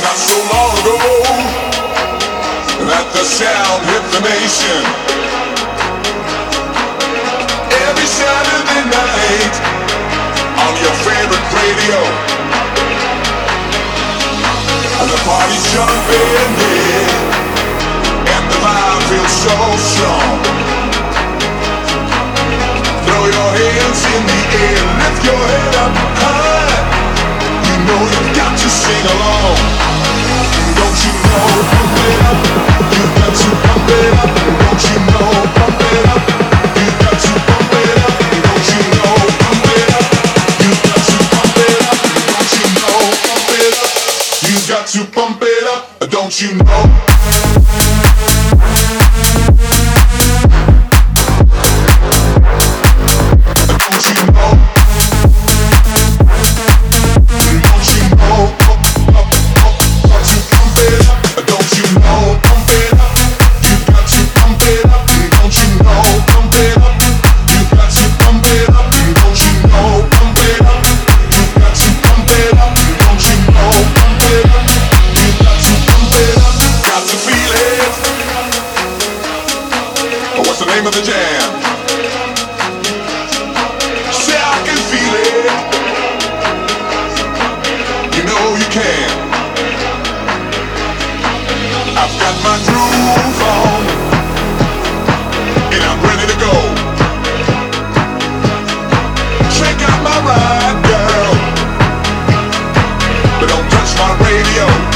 Not so long ago that the sound hit the nation. Every Saturday night on your favorite radio. And the party's jumping. don't you know? name of the jam. Say I can feel it. You know you can. I've got my groove on, and I'm ready to go. Check out my ride, girl, but don't touch my radio.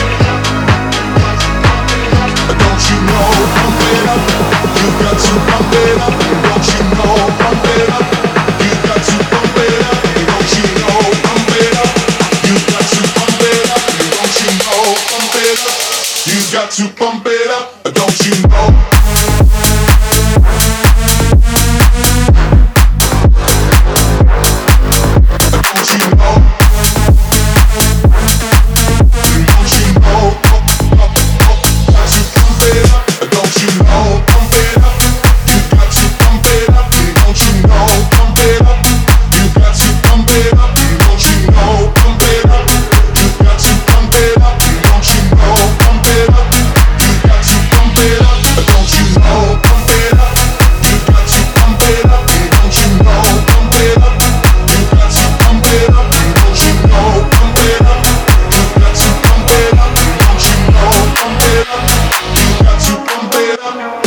you pump it up, don't you? Lord.